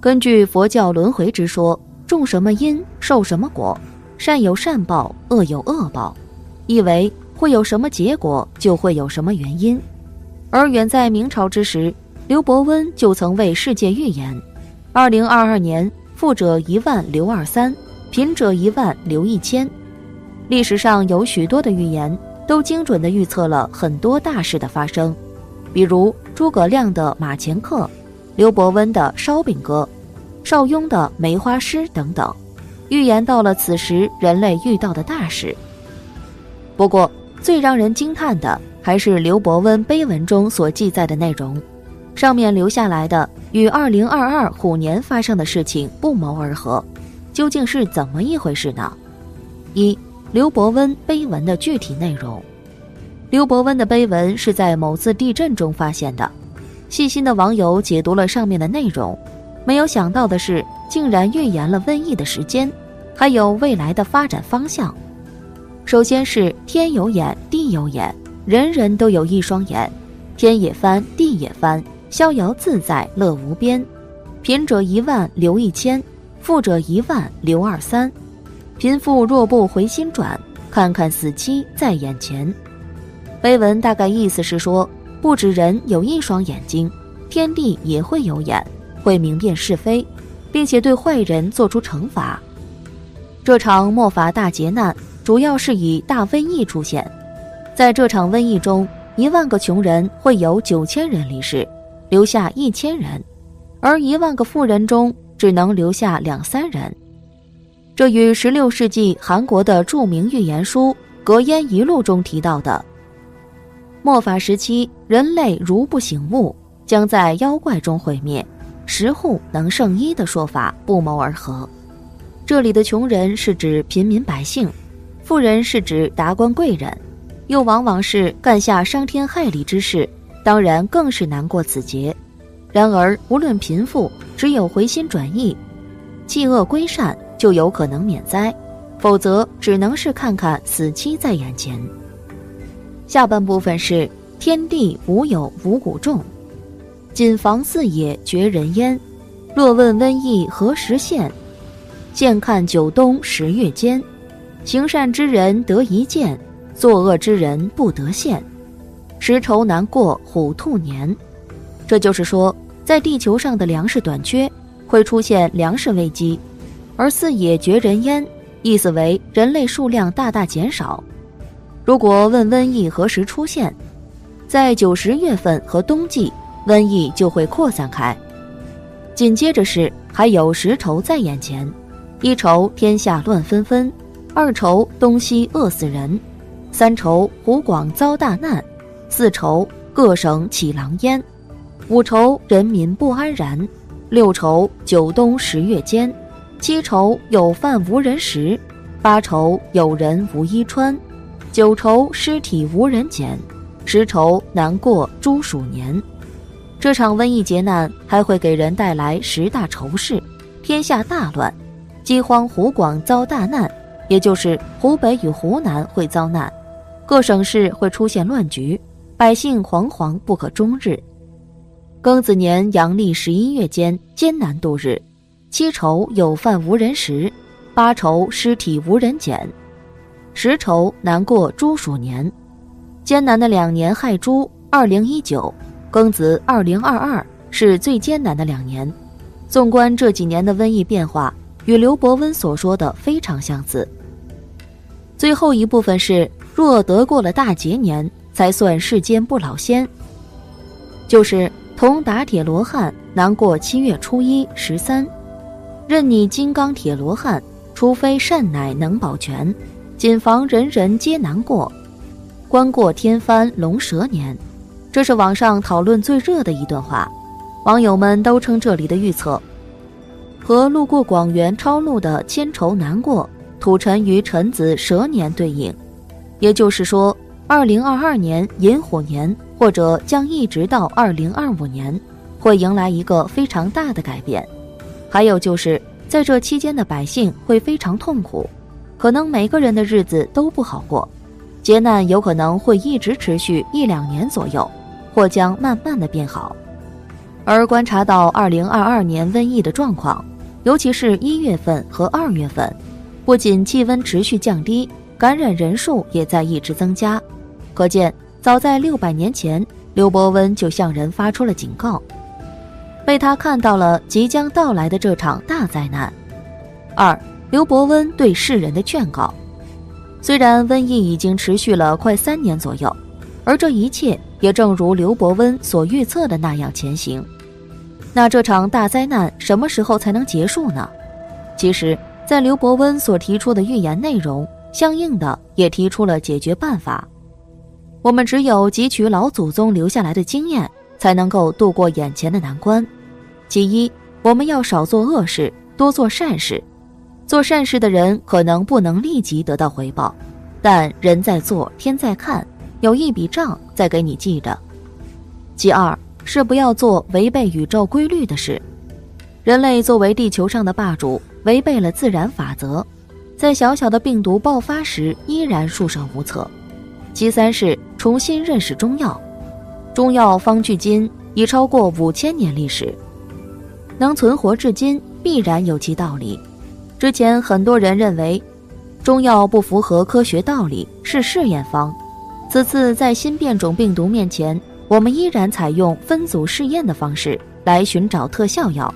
根据佛教轮回之说，种什么因受什么果，善有善报，恶有恶报，意为会有什么结果，就会有什么原因。而远在明朝之时，刘伯温就曾为世界预言：二零二二年，富者一万留二三，贫者一万留一千。历史上有许多的预言，都精准地预测了很多大事的发生，比如诸葛亮的马前课。刘伯温的烧饼歌，邵雍的梅花诗等等，预言到了此时人类遇到的大事。不过，最让人惊叹的还是刘伯温碑文中所记载的内容，上面留下来的与二零二二虎年发生的事情不谋而合，究竟是怎么一回事呢？一、刘伯温碑文的具体内容。刘伯温的碑文是在某次地震中发现的。细心的网友解读了上面的内容，没有想到的是，竟然预言了瘟疫的时间，还有未来的发展方向。首先是天有眼，地有眼，人人都有一双眼，天也翻，地也翻，逍遥自在乐无边。贫者一万留一千，富者一万留二三。贫富若不回心转，看看死期在眼前。碑文大概意思是说。不止人有一双眼睛，天地也会有眼，会明辨是非，并且对坏人做出惩罚。这场末法大劫难主要是以大瘟疫出现，在这场瘟疫中，一万个穷人会有九千人离世，留下一千人，而一万个富人中只能留下两三人。这与十六世纪韩国的著名预言书《格烟遗录》中提到的。末法时期，人类如不醒悟，将在妖怪中毁灭。十户能胜一的说法不谋而合。这里的穷人是指平民百姓，富人是指达官贵人，又往往是干下伤天害理之事，当然更是难过此劫。然而，无论贫富，只有回心转意，弃恶归善，就有可能免灾；否则，只能是看看死期在眼前。下半部分是天地无有五谷种，谨防四野绝人烟。若问瘟疫何时现？现看九冬十月间。行善之人得一见，作恶之人不得现。时愁难过虎兔年。这就是说，在地球上的粮食短缺，会出现粮食危机；而四野绝人烟，意思为人类数量大大减少。如果问瘟疫何时出现，在九十月份和冬季，瘟疫就会扩散开。紧接着是还有十愁在眼前：一愁天下乱纷纷，二愁东西饿死人，三愁湖广遭大难，四愁各省起狼烟，五愁人民不安然，六愁九冬十月间，七愁有饭无人食，八愁有人无衣穿。九愁尸体无人捡，十愁难过猪鼠年。这场瘟疫劫难还会给人带来十大愁事：天下大乱，饥荒湖广遭大难，也就是湖北与湖南会遭难，各省市会出现乱局，百姓惶惶不可终日。庚子年阳历十一月间艰难度日，七愁有饭无人食，八愁尸体无人捡。十愁难过猪鼠年，艰难的两年亥猪二零一九，庚子二零二二是最艰难的两年。纵观这几年的瘟疫变化，与刘伯温所说的非常相似。最后一部分是若得过了大劫年，才算世间不老仙。就是同打铁罗汉难过七月初一十三，任你金刚铁罗汉，除非善乃能保全。谨防人人皆难过，关过天翻龙蛇年，这是网上讨论最热的一段话。网友们都称这里的预测和路过广元抄录的千愁难过土沉于辰子蛇年对应，也就是说，二零二二年寅虎年或者将一直到二零二五年，会迎来一个非常大的改变。还有就是在这期间的百姓会非常痛苦。可能每个人的日子都不好过，劫难有可能会一直持续一两年左右，或将慢慢的变好。而观察到二零二二年瘟疫的状况，尤其是一月份和二月份，不仅气温持续降低，感染人数也在一直增加。可见，早在六百年前，刘伯温就向人发出了警告，被他看到了即将到来的这场大灾难。二，刘伯温对世人的劝告。虽然瘟疫已经持续了快三年左右，而这一切也正如刘伯温所预测的那样前行。那这场大灾难什么时候才能结束呢？其实，在刘伯温所提出的预言内容，相应的也提出了解决办法。我们只有汲取老祖宗留下来的经验，才能够度过眼前的难关。其一，我们要少做恶事，多做善事。做善事的人可能不能立即得到回报，但人在做，天在看，有一笔账在给你记着。其二是不要做违背宇宙规律的事。人类作为地球上的霸主，违背了自然法则，在小小的病毒爆发时依然束手无策。其三是重新认识中药，中药方距今已超过五千年历史，能存活至今，必然有其道理。之前很多人认为，中药不符合科学道理，是试验方。此次在新变种病毒面前，我们依然采用分组试验的方式来寻找特效药。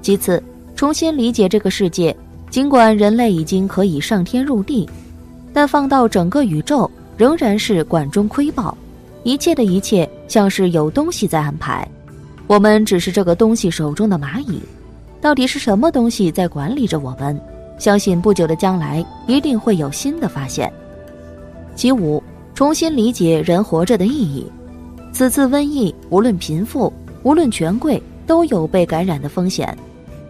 其次，重新理解这个世界，尽管人类已经可以上天入地，但放到整个宇宙，仍然是管中窥豹。一切的一切，像是有东西在安排，我们只是这个东西手中的蚂蚁。到底是什么东西在管理着我们？相信不久的将来一定会有新的发现。其五，重新理解人活着的意义。此次瘟疫，无论贫富，无论权贵，都有被感染的风险。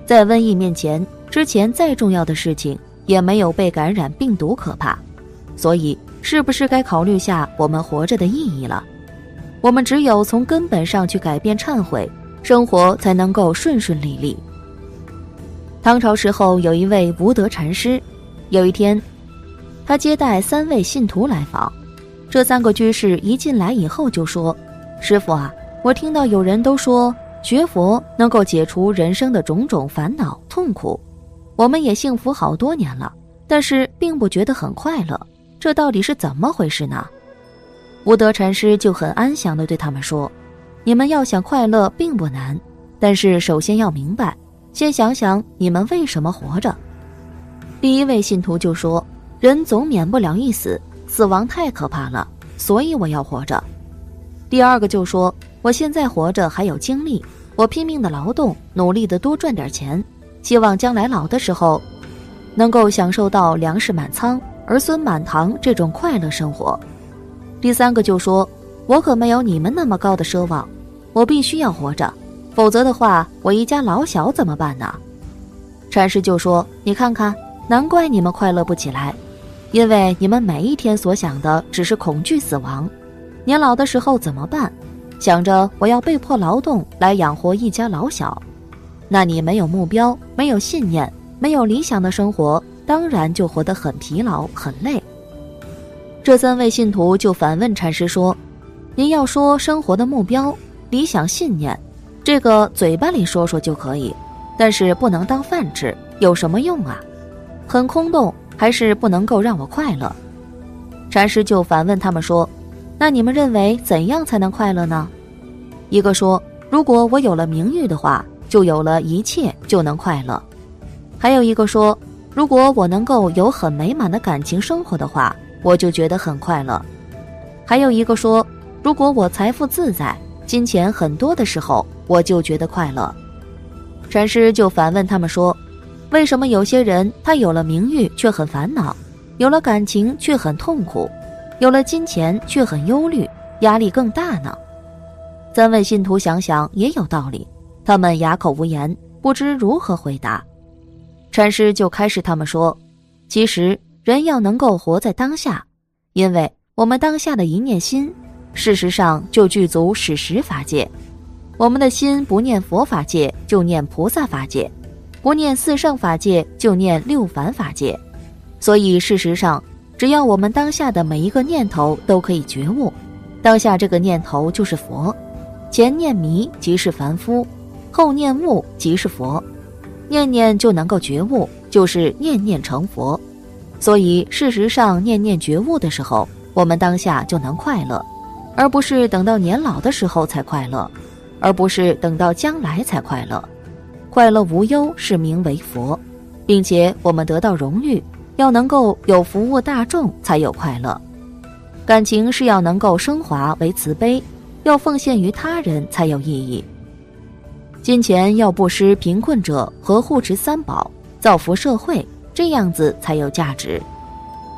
在瘟疫面前，之前再重要的事情也没有被感染病毒可怕。所以，是不是该考虑下我们活着的意义了？我们只有从根本上去改变、忏悔，生活才能够顺顺利利。唐朝时候，有一位无德禅师。有一天，他接待三位信徒来访。这三个居士一进来以后就说：“师傅啊，我听到有人都说学佛能够解除人生的种种烦恼痛苦，我们也幸福好多年了，但是并不觉得很快乐。这到底是怎么回事呢？”无德禅师就很安详地对他们说：“你们要想快乐并不难，但是首先要明白。”先想想你们为什么活着。第一位信徒就说：“人总免不了一死，死亡太可怕了，所以我要活着。”第二个就说：“我现在活着还有精力，我拼命的劳动，努力的多赚点钱，希望将来老的时候，能够享受到粮食满仓、儿孙满堂这种快乐生活。”第三个就说：“我可没有你们那么高的奢望，我必须要活着。”否则的话，我一家老小怎么办呢？禅师就说：“你看看，难怪你们快乐不起来，因为你们每一天所想的只是恐惧死亡。年老的时候怎么办？想着我要被迫劳动来养活一家老小，那你没有目标，没有信念，没有理想的生活，当然就活得很疲劳、很累。”这三位信徒就反问禅师说：“您要说生活的目标、理想、信念。”这个嘴巴里说说就可以，但是不能当饭吃，有什么用啊？很空洞，还是不能够让我快乐。禅师就反问他们说：“那你们认为怎样才能快乐呢？”一个说：“如果我有了名誉的话，就有了一切，就能快乐。”还有一个说：“如果我能够有很美满的感情生活的话，我就觉得很快乐。”还有一个说：“如果我财富自在，金钱很多的时候。”我就觉得快乐，禅师就反问他们说：“为什么有些人他有了名誉却很烦恼，有了感情却很痛苦，有了金钱却很忧虑，压力更大呢？”三位信徒想想也有道理，他们哑口无言，不知如何回答。禅师就开示他们说：“其实人要能够活在当下，因为我们当下的一念心，事实上就具足史实法界。”我们的心不念佛法界，就念菩萨法界；不念四圣法界，就念六凡法界。所以，事实上，只要我们当下的每一个念头都可以觉悟，当下这个念头就是佛。前念迷即是凡夫，后念悟即是佛。念念就能够觉悟，就是念念成佛。所以事实上，念念觉悟的时候，我们当下就能快乐，而不是等到年老的时候才快乐，而不是等到将来才快乐。快乐无忧是名为佛，并且我们得到荣誉，要能够有服务大众才有快乐。感情是要能够升华为慈悲，要奉献于他人才有意义。金钱要布施贫困者和护持三宝，造福社会，这样子才有价值。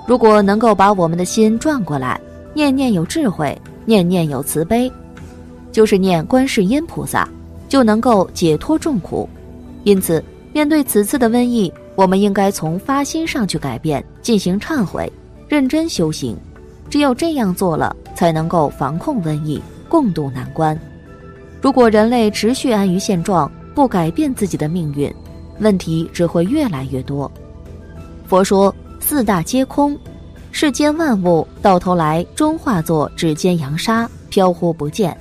如果能够把我们的心转过来，念念有智慧，念念有慈悲，就是念观世音菩萨，就能够解脱众苦。因此，面对此次的瘟疫，我们应该从发心上去改变，进行忏悔，认真修行。只有这样做了，才能够防控瘟疫，共度难关。如果人类持续安于现状，不改变自己的命运，问题只会越来越多。佛说四大皆空，世间万物到头来终化作指尖扬沙，飘忽不见。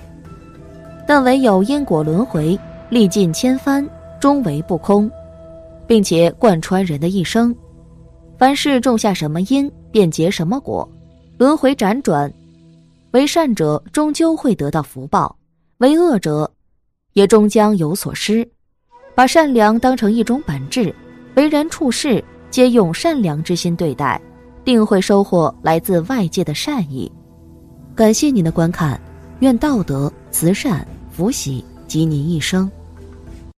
但唯有因果轮回，历尽千帆，终为不空，并且贯穿人的一生。凡事种下什么因，便结什么果。轮回辗转，为善者终究会得到福报，为恶者也终将有所失。把善良当成一种本质，为人处事皆用善良之心对待，定会收获来自外界的善意。感谢您的观看，愿道德、慈善、福喜及您一生。